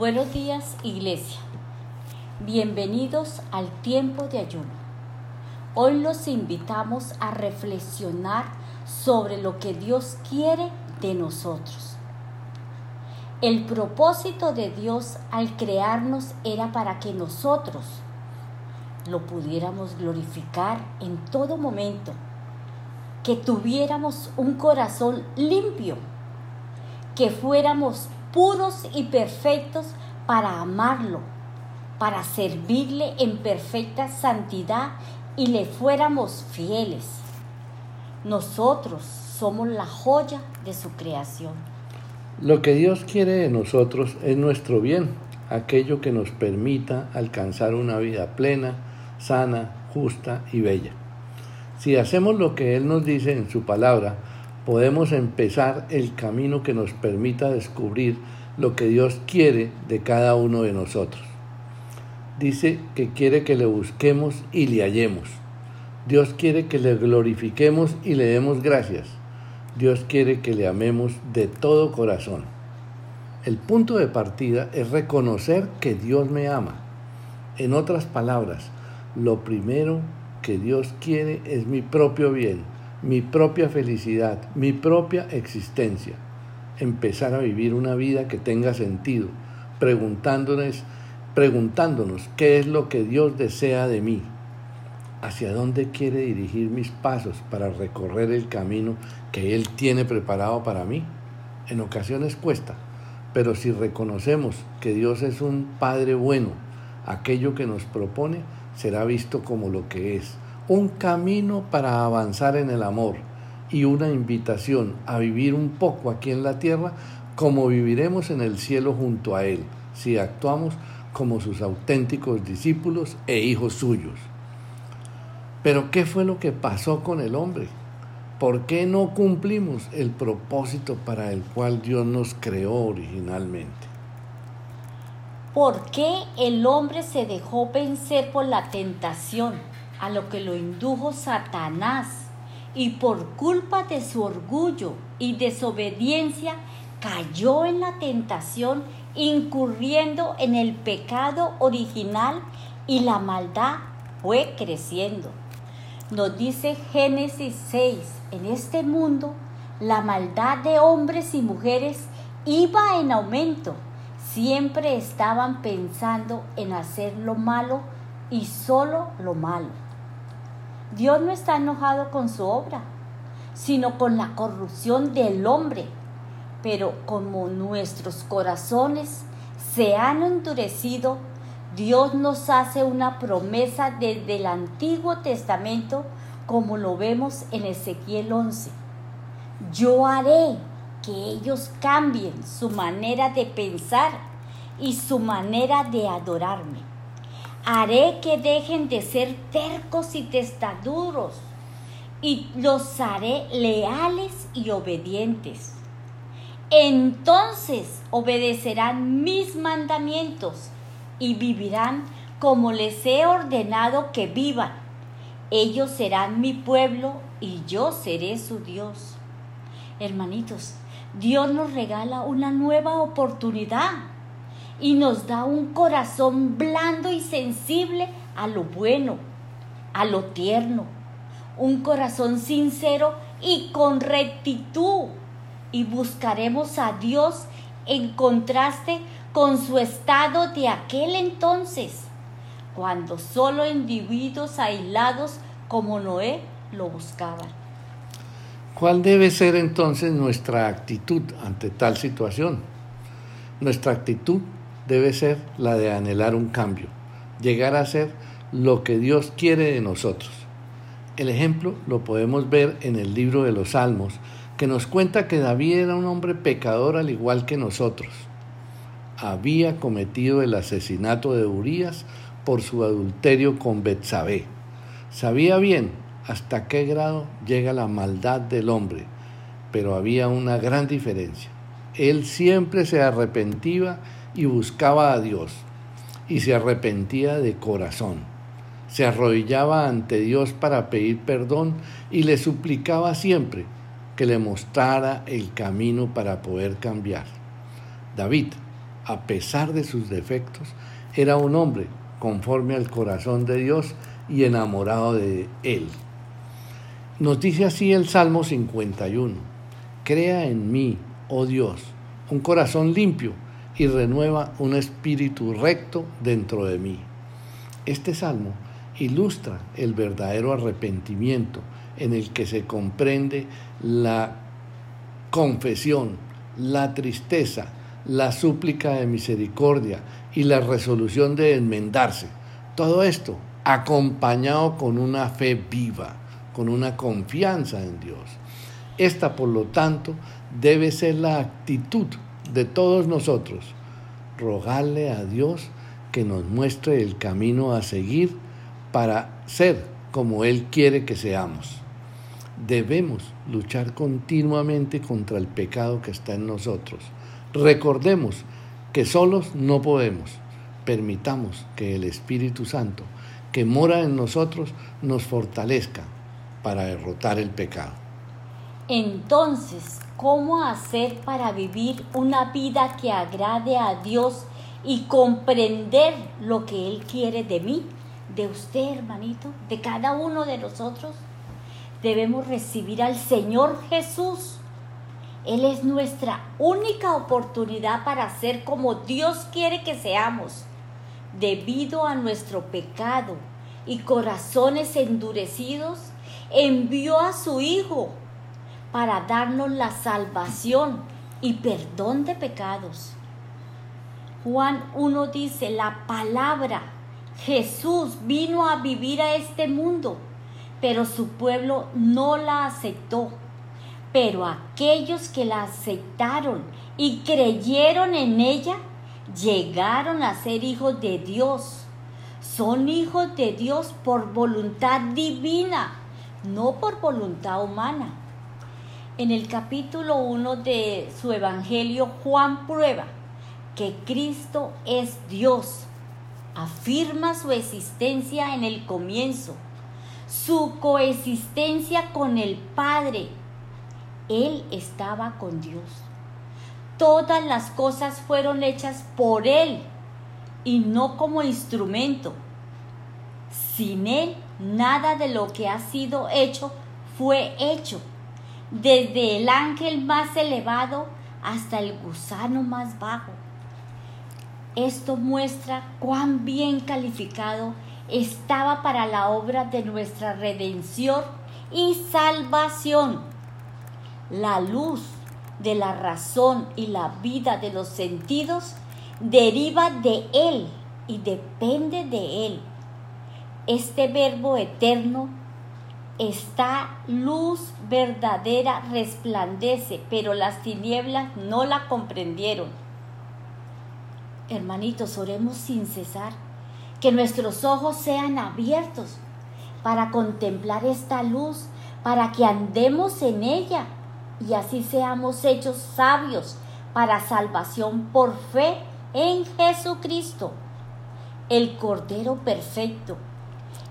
Buenos días, iglesia. Bienvenidos al tiempo de ayuno. Hoy los invitamos a reflexionar sobre lo que Dios quiere de nosotros. El propósito de Dios al crearnos era para que nosotros lo pudiéramos glorificar en todo momento, que tuviéramos un corazón limpio, que fuéramos puros y perfectos para amarlo, para servirle en perfecta santidad y le fuéramos fieles. Nosotros somos la joya de su creación. Lo que Dios quiere de nosotros es nuestro bien, aquello que nos permita alcanzar una vida plena, sana, justa y bella. Si hacemos lo que Él nos dice en su palabra, podemos empezar el camino que nos permita descubrir lo que Dios quiere de cada uno de nosotros. Dice que quiere que le busquemos y le hallemos. Dios quiere que le glorifiquemos y le demos gracias. Dios quiere que le amemos de todo corazón. El punto de partida es reconocer que Dios me ama. En otras palabras, lo primero que Dios quiere es mi propio bien, mi propia felicidad, mi propia existencia. Empezar a vivir una vida que tenga sentido, preguntándonos, preguntándonos qué es lo que Dios desea de mí, hacia dónde quiere dirigir mis pasos para recorrer el camino que Él tiene preparado para mí. En ocasiones cuesta, pero si reconocemos que Dios es un Padre bueno, aquello que nos propone será visto como lo que es, un camino para avanzar en el amor y una invitación a vivir un poco aquí en la tierra como viviremos en el cielo junto a Él, si actuamos como sus auténticos discípulos e hijos suyos. Pero ¿qué fue lo que pasó con el hombre? ¿Por qué no cumplimos el propósito para el cual Dios nos creó originalmente? ¿Por qué el hombre se dejó vencer por la tentación? A lo que lo indujo Satanás y por culpa de su orgullo y desobediencia cayó en la tentación incurriendo en el pecado original y la maldad fue creciendo. Nos dice Génesis 6, en este mundo la maldad de hombres y mujeres iba en aumento. Siempre estaban pensando en hacer lo malo y solo lo malo. Dios no está enojado con su obra, sino con la corrupción del hombre. Pero como nuestros corazones se han endurecido, Dios nos hace una promesa desde el Antiguo Testamento, como lo vemos en Ezequiel 11. Yo haré que ellos cambien su manera de pensar y su manera de adorarme haré que dejen de ser tercos y testaduros, y los haré leales y obedientes. Entonces obedecerán mis mandamientos y vivirán como les he ordenado que vivan. Ellos serán mi pueblo y yo seré su Dios. Hermanitos, Dios nos regala una nueva oportunidad y nos da un corazón blando y sensible a lo bueno, a lo tierno, un corazón sincero y con rectitud. Y buscaremos a Dios en contraste con su estado de aquel entonces, cuando solo individuos aislados como Noé lo buscaban. ¿Cuál debe ser entonces nuestra actitud ante tal situación? Nuestra actitud debe ser la de anhelar un cambio, llegar a ser lo que Dios quiere de nosotros. El ejemplo lo podemos ver en el libro de los Salmos, que nos cuenta que David era un hombre pecador al igual que nosotros. Había cometido el asesinato de Urías por su adulterio con Betsabé. Sabía bien hasta qué grado llega la maldad del hombre, pero había una gran diferencia. Él siempre se arrepentía y buscaba a Dios y se arrepentía de corazón. Se arrodillaba ante Dios para pedir perdón y le suplicaba siempre que le mostrara el camino para poder cambiar. David, a pesar de sus defectos, era un hombre conforme al corazón de Dios y enamorado de Él. Nos dice así el Salmo 51, Crea en mí, oh Dios, un corazón limpio y renueva un espíritu recto dentro de mí. Este salmo ilustra el verdadero arrepentimiento en el que se comprende la confesión, la tristeza, la súplica de misericordia y la resolución de enmendarse. Todo esto acompañado con una fe viva, con una confianza en Dios. Esta, por lo tanto, debe ser la actitud de todos nosotros, rogarle a Dios que nos muestre el camino a seguir para ser como Él quiere que seamos. Debemos luchar continuamente contra el pecado que está en nosotros. Recordemos que solos no podemos. Permitamos que el Espíritu Santo que mora en nosotros nos fortalezca para derrotar el pecado. Entonces, ¿cómo hacer para vivir una vida que agrade a Dios y comprender lo que Él quiere de mí, de usted, hermanito, de cada uno de nosotros? Debemos recibir al Señor Jesús. Él es nuestra única oportunidad para ser como Dios quiere que seamos debido a nuestro pecado y corazones endurecidos, envió a su Hijo para darnos la salvación y perdón de pecados. Juan 1 dice, la palabra, Jesús vino a vivir a este mundo, pero su pueblo no la aceptó. Pero aquellos que la aceptaron y creyeron en ella, llegaron a ser hijos de Dios. Son hijos de Dios por voluntad divina, no por voluntad humana. En el capítulo 1 de su Evangelio, Juan prueba que Cristo es Dios. Afirma su existencia en el comienzo, su coexistencia con el Padre. Él estaba con Dios todas las cosas fueron hechas por Él y no como instrumento. Sin Él, nada de lo que ha sido hecho fue hecho, desde el ángel más elevado hasta el gusano más bajo. Esto muestra cuán bien calificado estaba para la obra de nuestra redención y salvación. La luz de la razón y la vida de los sentidos deriva de Él y depende de Él. Este verbo eterno está luz verdadera resplandece, pero las tinieblas no la comprendieron. Hermanitos, oremos sin cesar, que nuestros ojos sean abiertos para contemplar esta luz, para que andemos en ella y así seamos hechos sabios para salvación por fe en Jesucristo, el Cordero Perfecto,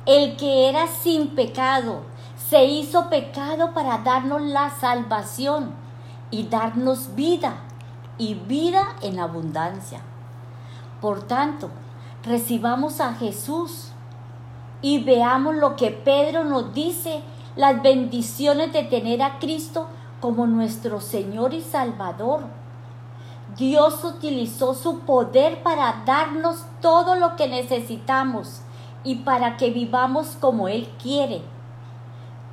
el que era sin pecado, se hizo pecado para darnos la salvación y darnos vida y vida en abundancia. Por tanto, recibamos a Jesús y veamos lo que Pedro nos dice, las bendiciones de tener a Cristo como nuestro Señor y Salvador. Dios utilizó su poder para darnos todo lo que necesitamos y para que vivamos como Él quiere.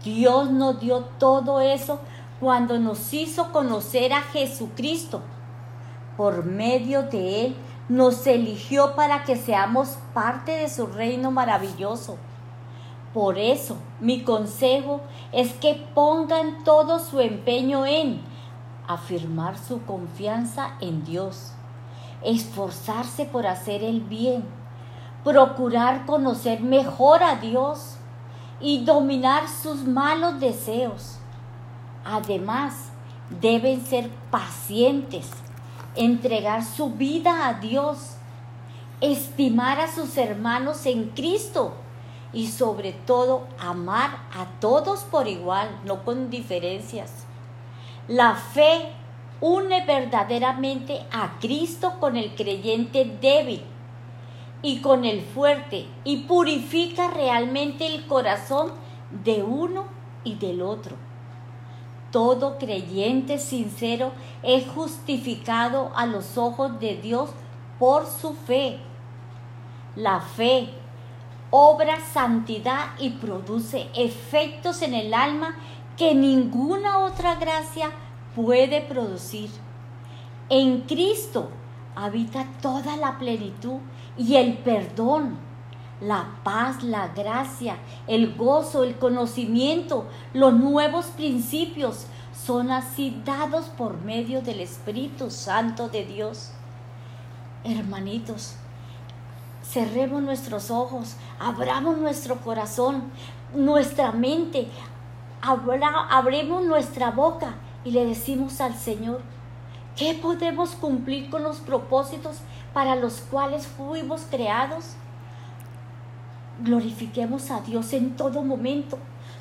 Dios nos dio todo eso cuando nos hizo conocer a Jesucristo. Por medio de Él nos eligió para que seamos parte de su reino maravilloso. Por eso, mi consejo es que pongan todo su empeño en afirmar su confianza en Dios, esforzarse por hacer el bien, procurar conocer mejor a Dios y dominar sus malos deseos. Además, deben ser pacientes, entregar su vida a Dios, estimar a sus hermanos en Cristo y sobre todo amar a todos por igual, no con diferencias. La fe une verdaderamente a Cristo con el creyente débil y con el fuerte y purifica realmente el corazón de uno y del otro. Todo creyente sincero es justificado a los ojos de Dios por su fe. La fe obra santidad y produce efectos en el alma que ninguna otra gracia puede producir. En Cristo habita toda la plenitud y el perdón, la paz, la gracia, el gozo, el conocimiento, los nuevos principios son así dados por medio del Espíritu Santo de Dios. Hermanitos, cerremos nuestros ojos, abramos nuestro corazón, nuestra mente, abremos nuestra boca y le decimos al Señor, ¿qué podemos cumplir con los propósitos para los cuales fuimos creados? Glorifiquemos a Dios en todo momento,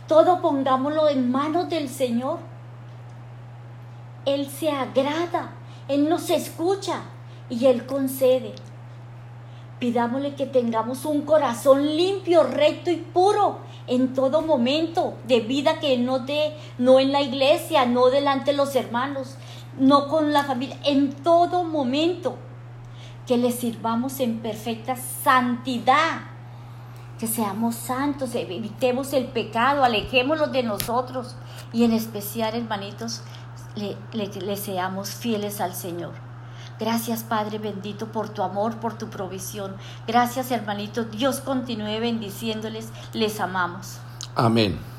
todo pongámoslo en manos del Señor. Él se agrada, Él nos escucha y Él concede. Pidámosle que tengamos un corazón limpio, recto y puro en todo momento de vida que no dé, no en la iglesia, no delante de los hermanos, no con la familia, en todo momento que le sirvamos en perfecta santidad, que seamos santos, evitemos el pecado, alejémoslo de nosotros y en especial, hermanitos, le, le seamos fieles al Señor. Gracias Padre bendito por tu amor, por tu provisión. Gracias hermanito. Dios continúe bendiciéndoles. Les amamos. Amén.